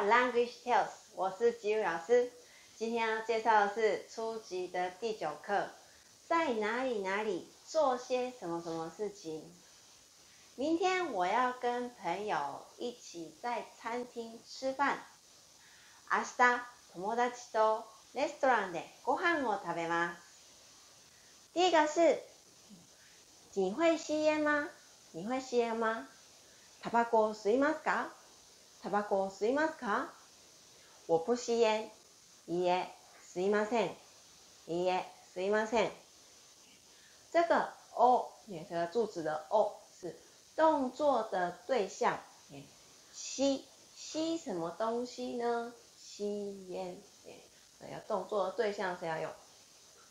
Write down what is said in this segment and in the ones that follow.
到 Language Tales，我是吉宇老师。今天要介绍的是初级的第九课，在哪里哪里做些什么什么事情。明天我要跟朋友一起在餐厅吃饭。明日友達とレストランでご飯を食べます。第一个是，你会吸烟吗？你会吸烟吗？タバコ吸いますか？タバコを吸いますか？我不吸烟。いいえ、吸いません。いいえ、吸いません。这个哦，这个助词的哦是动作的对象。吸吸什么东西呢？吸烟。要动作的对象是要用？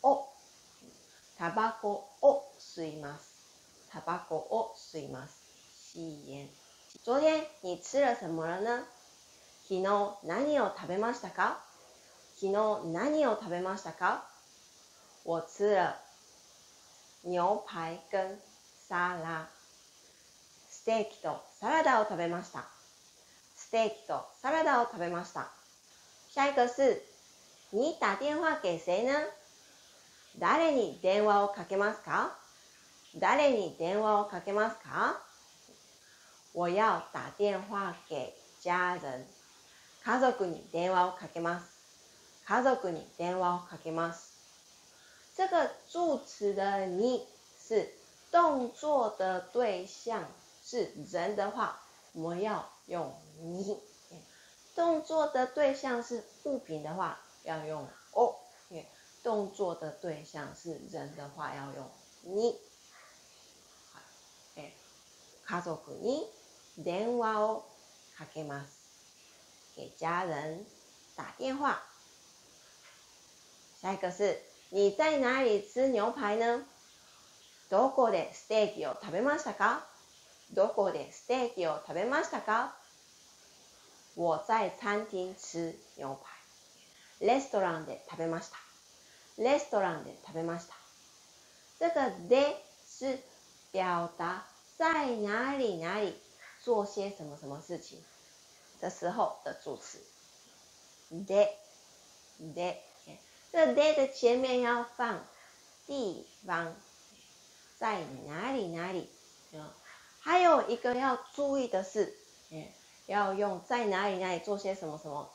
哦。タバコを吸います。タバコを吸います。吸烟。昨天你吃了什么了呢？昨日何を食べましたか？昨日何を食べましたか？我吃了牛排跟沙拉。ステーキとサラダを食べました。ステーキとサラダを食べました。下一个是你打電話给谁呢？誰に電話をかけますか？誰に電話をかけますか？我要打電話给家人。家族に電話をかけます。家族に電話をかけます。这个助词的你是动作的对象，是人的话，我们要用你；动作的对象是物品的话，要用哦。动作的对象是人的话，要用你。家族に 電話をかけます。给家人打电话。下一个是你在哪里吃牛排呢？どこでステーキを食べましたか？どこでステーキを食べましたか？我在餐厅吃牛排。レストランで食べました。レストランで食べました。这个で是表达在哪里哪里做些什么什么事情的时候的助词。でで这 day 的前面要放地方，在哪里哪里？还有一个要注意的是，要用在哪里哪里做些什么什么？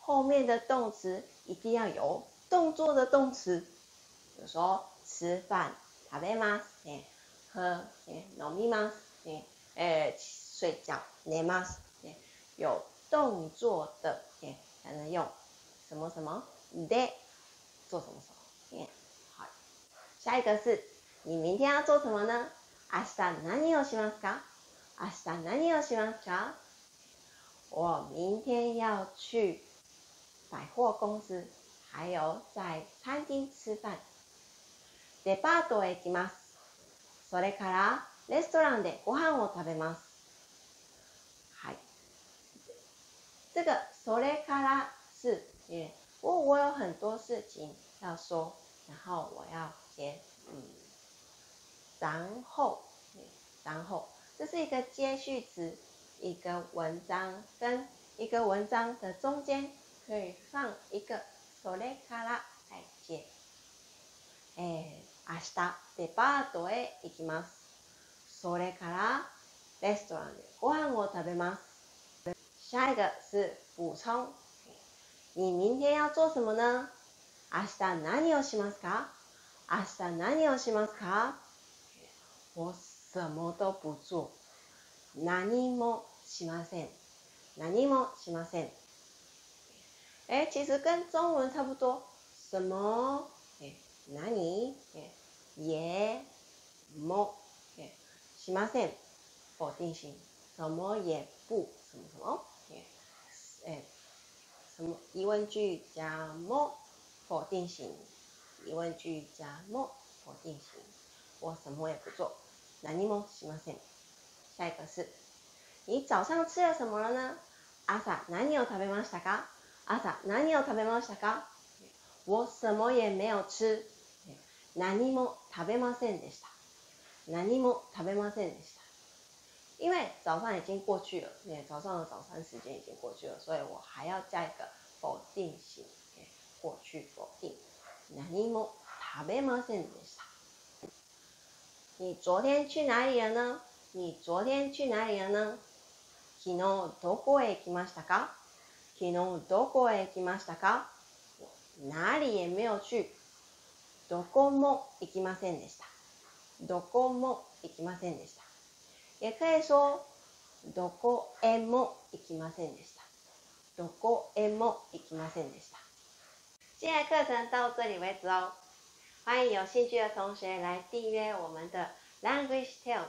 后面的动词一定要有动作的动词，比如说吃饭，食べます。喝，飲みます。诶， 睡觉，寝ます。有动作的，才能用什么什么？day。做什么什么？好，下一个是你明天要做什么呢？明日何をしますか？明日何をしますか？我明天要去百货公司，还有在餐厅吃饭。デパートへ行きます。それからレストランでご飯を食べます。这个それから是也。我我有很多事情要说，然后我要接，嗯，然后，然后，这是一个接续词，一个文章跟一个文章的中间可以放一个それから来接。え、明日デパートへ行きます。それからレストランでご飯を食べます。 下一个是补充。你明天要做什么呢？明日何をしますか？明日何をしますか？我什么都不做。何もしません。何もしません。哎，其实跟中文差不多。什么？哎，何？哎，也も。哎，しません。否定型。什么也不什么什么。 哎，什么疑问句加么否定型？疑问句加么否定型？我什么也不做。何もしません。下一个是，你早上吃了什么了呢？朝何を食べましたか？朝何を食べましたか？我什么也没有吃。何も食べませんでした。何も食べませんでした。因为早上已经过去了，也早上的早餐时间已经过去了，所以我还要加一个否定型，过去否定。何も食べませんでした。你昨天去哪里了呢？你昨天去哪里了呢？昨日どこへ行きましたか？昨日どこへ行きましたか？哪里也没有去。どこも行きませんでした。どこも行きませんでした。也可以说どこへも行きませんでした。どこへも行きませんでした。今天课程到这里为止哦。欢迎有兴趣的同学来订阅我们的 Language Tales。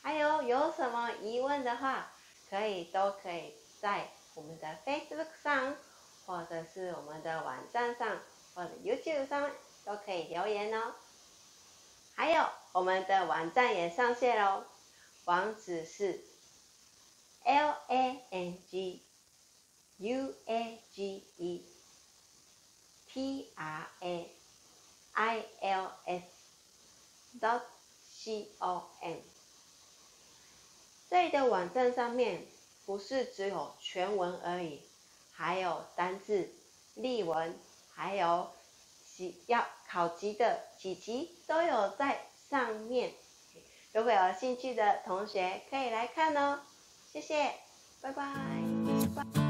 还有有什么疑问的话，可以都可以在我们的 Facebook 上，或者是我们的网站上，或者 YouTube 上都可以留言哦。还有我们的网站也上线喽，网址是 l a n g u a g e t r a i l s dot c o m。这里的网站上面不是只有全文而已，还有单字、例文，还有几要考级的几级都有在上面。如果有兴趣的同学可以来看哦。谢谢，拜拜。